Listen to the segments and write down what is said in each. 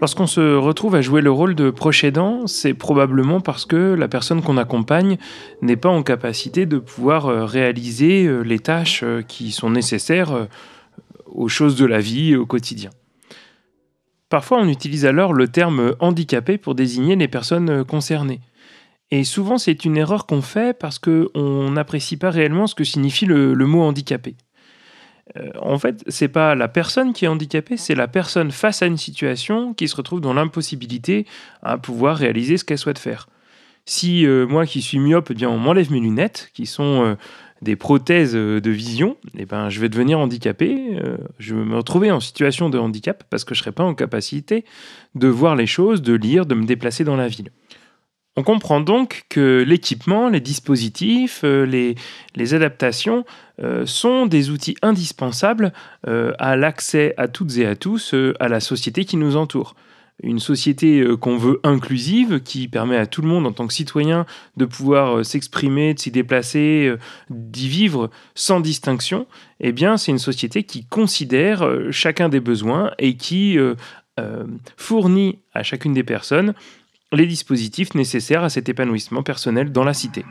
Lorsqu'on se retrouve à jouer le rôle de proche aidant, c'est probablement parce que la personne qu'on accompagne n'est pas en capacité de pouvoir euh, réaliser euh, les tâches euh, qui sont nécessaires aux choses de la vie au quotidien. Parfois, on utilise alors le terme handicapé pour désigner les personnes concernées. Et souvent, c'est une erreur qu'on fait parce qu'on n'apprécie pas réellement ce que signifie le, le mot handicapé. Euh, en fait, c'est pas la personne qui est handicapée, c'est la personne face à une situation qui se retrouve dans l'impossibilité à pouvoir réaliser ce qu'elle souhaite faire. Si euh, moi qui suis myope, eh bien on m'enlève mes lunettes, qui sont euh, des prothèses de vision, eh ben, je vais devenir handicapé, je vais me retrouver en situation de handicap parce que je ne serai pas en capacité de voir les choses, de lire, de me déplacer dans la ville. On comprend donc que l'équipement, les dispositifs, euh, les, adaptations euh, sont des outils indispensables euh, à l'accès à toutes et à tous à la société qui nous entoure. Une société qu'on veut inclusive, qui permet à tout le monde en tant que citoyen de pouvoir s'exprimer, de s'y déplacer, d'y vivre sans distinction, eh bien c'est une société qui considère chacun des besoins et qui fournit à chacune des personnes les dispositifs nécessaires à cet épanouissement personnel dans la cité.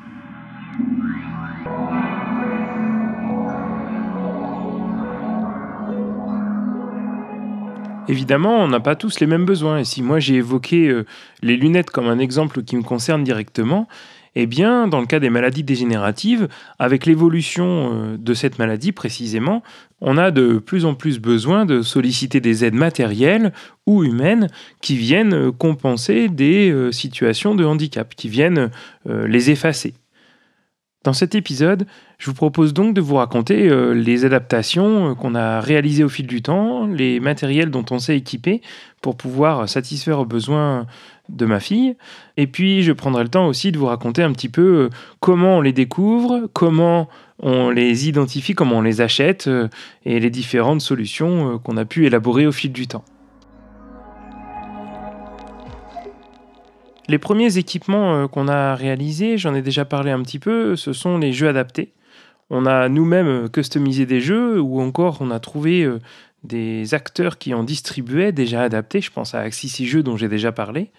Évidemment, on n'a pas tous les mêmes besoins. Et si moi j'ai évoqué euh, les lunettes comme un exemple qui me concerne directement, eh bien, dans le cas des maladies dégénératives, avec l'évolution euh, de cette maladie précisément, on a de plus en plus besoin de solliciter des aides matérielles ou humaines qui viennent compenser des euh, situations de handicap, qui viennent euh, les effacer. Dans cet épisode, je vous propose donc de vous raconter euh, les adaptations qu'on a réalisées au fil du temps, les matériels dont on s'est équipé pour pouvoir satisfaire aux besoins de ma fille. Et puis, je prendrai le temps aussi de vous raconter un petit peu euh, comment on les découvre, comment on les identifie, comment on les achète et les différentes solutions qu'on a pu élaborer au fil du temps. Les premiers équipements euh, qu'on a réalisés, j'en ai déjà parlé un petit peu, ce sont les jeux adaptés. On a nous-mêmes euh, customisé des jeux ou encore on a trouvé euh, des acteurs qui en distribuaient déjà adaptés. Je pense à Axis Jeux dont j'ai déjà parlé.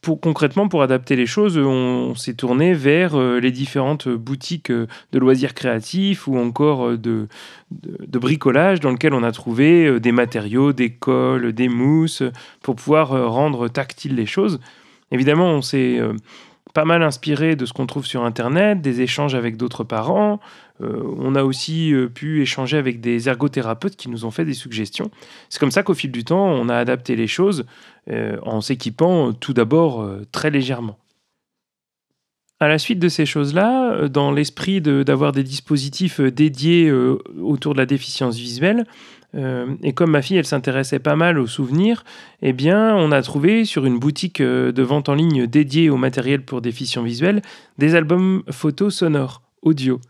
Pour, concrètement, pour adapter les choses, on, s'est tourné vers les différentes boutiques de loisirs créatifs ou encore de, de, bricolage dans lesquelles on a trouvé des matériaux, des cols, des mousses pour pouvoir rendre tactiles les choses. Évidemment, on s'est euh, pas mal inspiré de ce qu'on trouve sur Internet, des échanges avec d'autres parents. Euh, on a aussi euh, pu échanger avec des ergothérapeutes qui nous ont fait des suggestions. C'est comme ça qu'au fil du temps, on a adapté les choses en s'équipant tout d'abord très légèrement. À la suite de ces choses-là, dans l'esprit d'avoir des dispositifs dédiés autour de la déficience visuelle, euh, et comme ma fille, elle s'intéressait pas mal aux souvenirs, eh bien, on a trouvé sur une boutique euh, de vente en ligne dédiée au matériel pour déficients visuels des albums photos sonores, audio.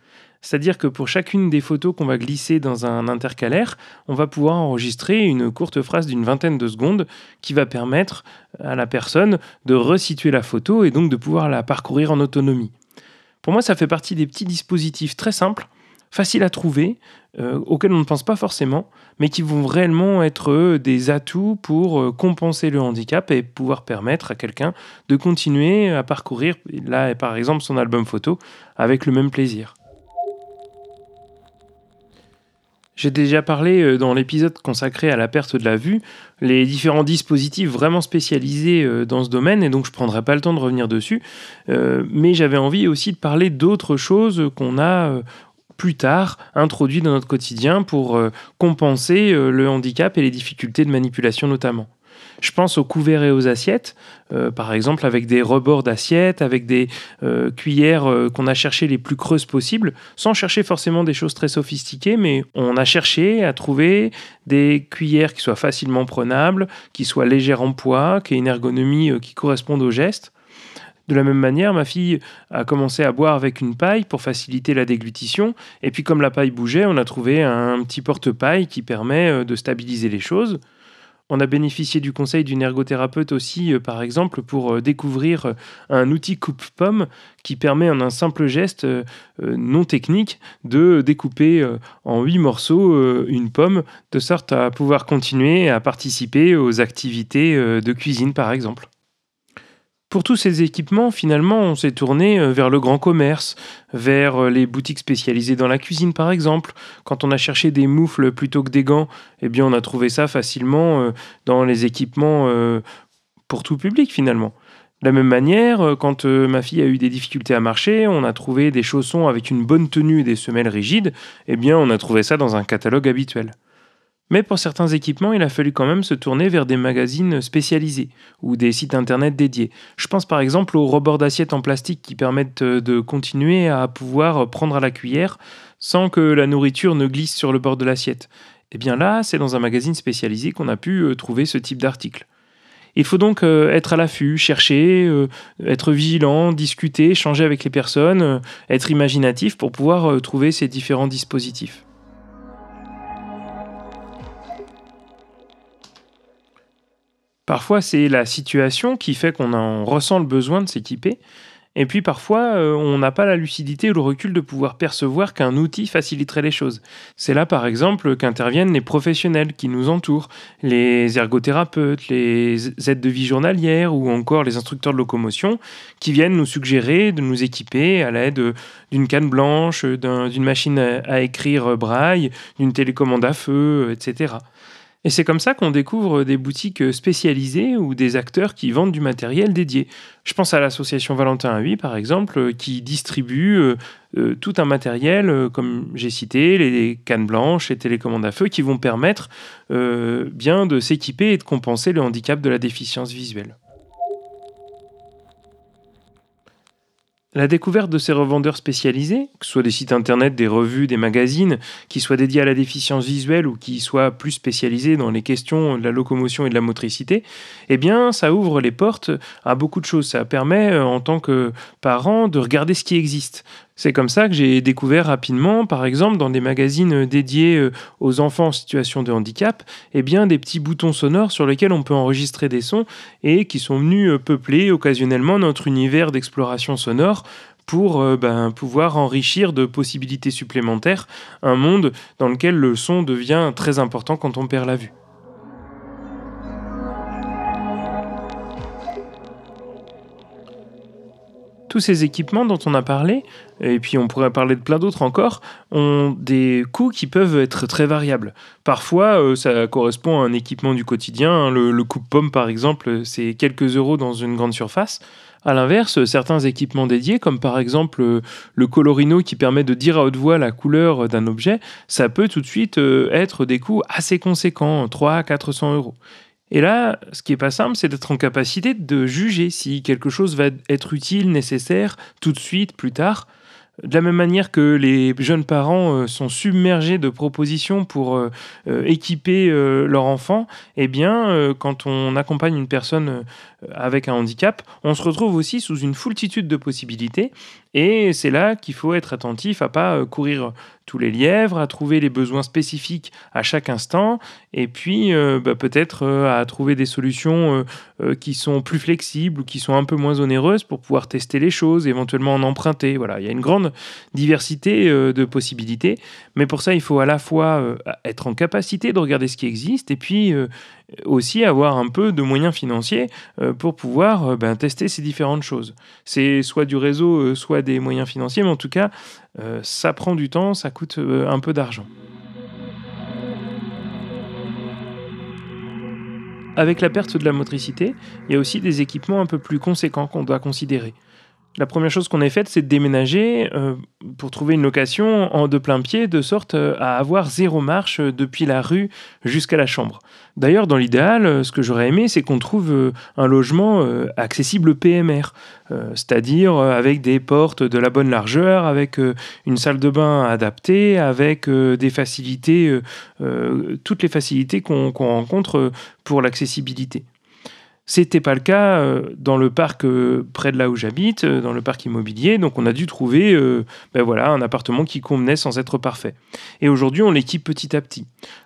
C'est-à-dire que pour chacune des photos qu'on va glisser dans un intercalaire, on va pouvoir enregistrer une courte phrase d'une vingtaine de secondes qui va permettre à la personne de resituer la photo et donc de pouvoir la parcourir en autonomie. Pour moi, ça fait partie des petits dispositifs très simples faciles à trouver, euh, auxquels on ne pense pas forcément, mais qui vont réellement être des atouts pour euh, compenser le handicap et pouvoir permettre à quelqu'un de continuer à parcourir, là par exemple, son album photo avec le même plaisir. J'ai déjà parlé dans l'épisode consacré à la perte de la vue, les différents dispositifs vraiment spécialisés dans ce domaine, et donc je ne prendrai pas le temps de revenir dessus. mais j'avais envie aussi de parler d'autres choses qu'on a plus tard introduit dans notre quotidien pour euh, compenser euh, le handicap et les difficultés de manipulation notamment. Je pense aux couverts et aux assiettes, euh, par exemple avec des rebords d'assiettes, avec des euh, cuillères euh, qu'on a cherché les plus creuses possibles, sans chercher forcément des choses très sophistiquées, mais on a cherché à trouver des cuillères qui soient facilement prenables, qui soient légères en poids, qui aient une ergonomie qui corresponde au geste. De la même manière, ma fille a commencé à boire avec une paille pour faciliter la déglutition. Et puis comme la paille bougeait, on a trouvé un petit porte-paille qui permet de stabiliser les choses. On a bénéficié du conseil d'une ergothérapeute aussi, euh, par exemple, pour euh, découvrir euh, un outil coupe-pomme qui permet en un simple geste non technique de découper en huit morceaux une pomme, de sorte à pouvoir continuer à participer aux activités de cuisine, par exemple. Pour tous ces équipements, finalement, on s'est tourné euh, vers le grand commerce, vers euh, les boutiques spécialisées dans la cuisine par exemple. Quand on a cherché des moufles plutôt que des gants, eh bien on a trouvé ça facilement euh, dans les équipements pour tout public finalement. De la même manière, quand ma fille a eu des difficultés à marcher, on a trouvé des chaussons avec une bonne tenue et des semelles rigides, eh bien on a trouvé ça dans un catalogue habituel. Mais pour certains équipements, il a fallu quand même se tourner vers des magazines spécialisés ou des sites internet dédiés. Je pense par exemple aux rebords d'assiettes en plastique qui permettent euh, de continuer à pouvoir prendre à la cuillère sans que la nourriture ne glisse sur le bord de l'assiette. Et eh bien là, c'est dans un magazine spécialisé qu'on a pu euh, trouver ce type d'article. Il faut donc euh, être à l'affût, chercher, être vigilant, discuter, échanger avec les personnes, être imaginatif pour pouvoir trouver ces différents dispositifs. Parfois, c'est la situation qui fait qu'on en ressent le besoin de s'équiper. Et puis parfois, euh, on n'a pas la lucidité ou le recul de pouvoir percevoir qu'un outil faciliterait les choses. C'est là, par exemple, qu'interviennent les professionnels qui nous entourent, les ergothérapeutes, les aides de vie journalières ou encore les instructeurs de locomotion qui viennent nous suggérer de nous équiper à l'aide d'une canne blanche, d'une machine à écrire braille, d'une télécommande à feu, etc. Et c'est comme ça qu'on découvre des boutiques spécialisées ou des acteurs qui vendent du matériel dédié. Je pense à l'association Valentin à par exemple, qui distribue euh, euh, tout un matériel, euh, comme j'ai cité, les cannes blanches, les télécommandes à feu, qui vont permettre bien de s'équiper et de compenser le handicap de la déficience visuelle. La découverte de ces revendeurs spécialisés, que ce soit des sites internet, des revues, des magazines, qui soient dédiés à la déficience visuelle ou qui soient plus spécialisés dans les questions de la locomotion et de la motricité, eh bien, ça ouvre les portes à beaucoup de choses. Ça permet, euh, en tant que parent, de regarder ce qui existe. C'est comme ça que j'ai découvert rapidement, par exemple, dans des magazines dédiés euh, aux enfants en situation de handicap, eh bien, des petits boutons sonores sur lesquels on peut enregistrer des sons et qui sont venus euh, peupler occasionnellement notre univers d'exploration sonore pour euh, ben, pouvoir enrichir de possibilités supplémentaires un monde dans lequel le son devient très important quand on perd la vue. Tous ces équipements dont on a parlé, et puis on pourrait parler de plein d'autres encore, ont des coûts qui peuvent être très variables. Parfois, euh, ça correspond à un équipement du quotidien. Hein. Le, le coupe-pomme, par exemple, c'est quelques euros dans une grande surface. A l'inverse, certains équipements dédiés, comme par exemple le colorino qui permet de dire à haute voix la couleur d'un objet, ça peut tout de suite euh, être des coûts assez conséquents, 300 à 400 euros. Et là, ce qui est pas simple, c'est d'être en capacité de juger si quelque chose va être utile, nécessaire, tout de suite, plus tard. De la même manière que les jeunes parents euh, sont submergés de propositions pour euh, euh, équiper leur enfant, eh bien, quand on accompagne une personne avec un handicap, on se retrouve aussi sous une foultitude de possibilités. Et c'est là qu'il faut être attentif à pas courir tous les lièvres, à trouver les besoins spécifiques à chaque instant, et puis euh, bah, peut-être euh, à trouver des solutions euh, qui sont plus flexibles ou qui sont un peu moins onéreuses pour pouvoir tester les choses, éventuellement en emprunter. Voilà, il y a une grande diversité de possibilités, mais pour ça, il faut à la fois être en capacité de regarder ce qui existe, et puis aussi avoir un peu de moyens financiers pour pouvoir ben, tester ces différentes choses. C'est soit du réseau, soit des moyens financiers, mais en tout cas, euh, ça prend du temps, ça coûte euh, un peu d'argent. Avec la perte de la motricité, il y a aussi des équipements un peu plus conséquents qu'on doit considérer. La première chose qu'on a faite, c'est de déménager euh, pour trouver une location en de plein pied, de sorte euh, à avoir zéro marche euh, depuis la rue jusqu'à la chambre. D'ailleurs, dans l'idéal, ce que j'aurais aimé, c'est qu'on trouve un logement accessible PMR, c'est-à-dire avec des portes de la bonne largeur, avec une salle de bain adaptée, avec des facilités, toutes les facilités qu'on rencontre pour l'accessibilité. C'était pas le cas euh, dans le parc euh, près de là où j'habite, euh, dans le parc immobilier. Donc on a dû trouver ben voilà, un appartement qui convenait sans être parfait. Et aujourd'hui, on l'équipe petit à petit.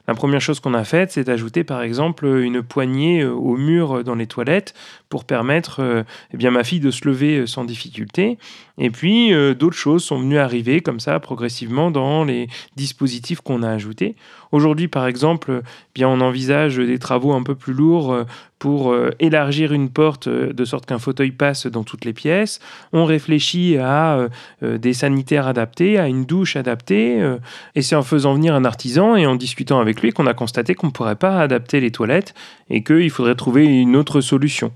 La première chose qu'on a faite, c'est d'ajouter par exemple une poignée au mur dans les toilettes pour permettre eh bien, ma fille de se lever sans difficulté. Et puis d'autres choses sont venues arriver comme ça progressivement dans les dispositifs qu'on a ajoutés. Aujourd'hui, par exemple, eh bien, on envisage des travaux un peu plus lourds pour euh, élargir une porte euh, de sorte qu'un fauteuil passe dans toutes les pièces. On réfléchit à euh, des sanitaires adaptés, à une douche adaptée. et c'est en faisant venir un artisan et en discutant avec lui qu'on a constaté qu'on ne pourrait pas adapter les toilettes et qu'il faudrait trouver une autre solution.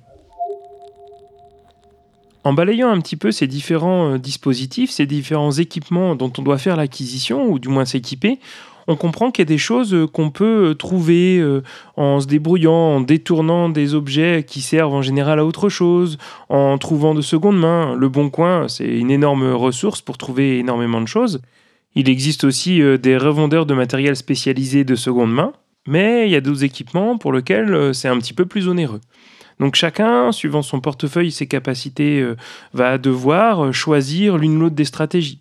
En balayant un petit peu ces différents dispositifs, ces différents équipements dont on doit faire l'acquisition, ou du moins s'équiper, on comprend qu'il y a des choses euh, qu'on peut euh, trouver euh, en se débrouillant, en détournant des objets qui servent en général à autre chose, en trouvant de seconde main. Le Bon Coin, c'est une énorme ressource pour trouver énormément de choses. Il existe aussi des revendeurs de matériel spécialisé de seconde main, mais il y a d'autres équipements pour lesquels c'est un petit peu plus onéreux. Donc chacun, suivant son portefeuille et ses capacités, va devoir choisir l'une ou l'autre des stratégies.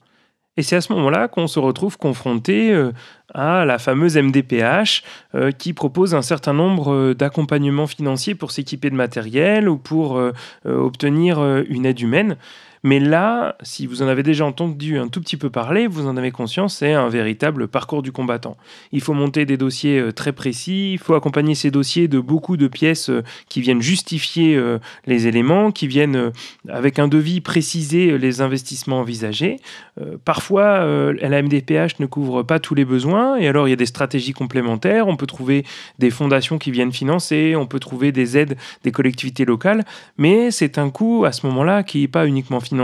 Et c'est à ce moment-là qu'on se retrouve confronté euh, à la fameuse MDPH euh, qui propose un certain nombre euh, d'accompagnements financiers pour s'équiper de matériel ou pour obtenir une aide humaine. Mais là, si vous en avez déjà entendu un tout petit peu parler, vous en avez conscience, c'est un véritable parcours du combattant. Il faut monter des dossiers euh, très précis, il faut accompagner ces dossiers de beaucoup de pièces euh, qui viennent justifier euh, les éléments, qui viennent avec un devis préciser les investissements envisagés. Parfois, la MDPH ne couvre pas tous les besoins et alors il y a des stratégies complémentaires. On peut trouver des fondations qui viennent financer, on peut trouver des aides des collectivités locales, mais c'est un coût à ce moment-là qui n'est pas uniquement financier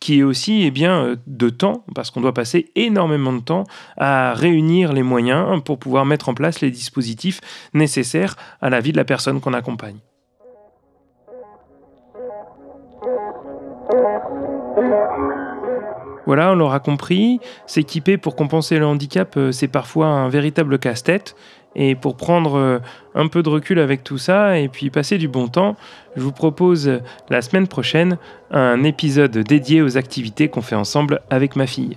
qui est aussi eh bien, euh, de temps, parce qu'on doit passer énormément de temps à réunir les moyens pour pouvoir mettre en place les dispositifs nécessaires à la vie de la personne qu'on accompagne. Voilà, on l'aura compris, s'équiper pour compenser le handicap, euh, c'est parfois un véritable casse-tête. Et pour prendre euh, un peu de recul avec tout ça et puis passer du bon temps, je vous propose la semaine prochaine un épisode dédié aux activités qu'on fait ensemble avec ma fille.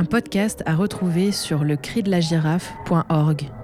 Un podcast à retrouver sur le.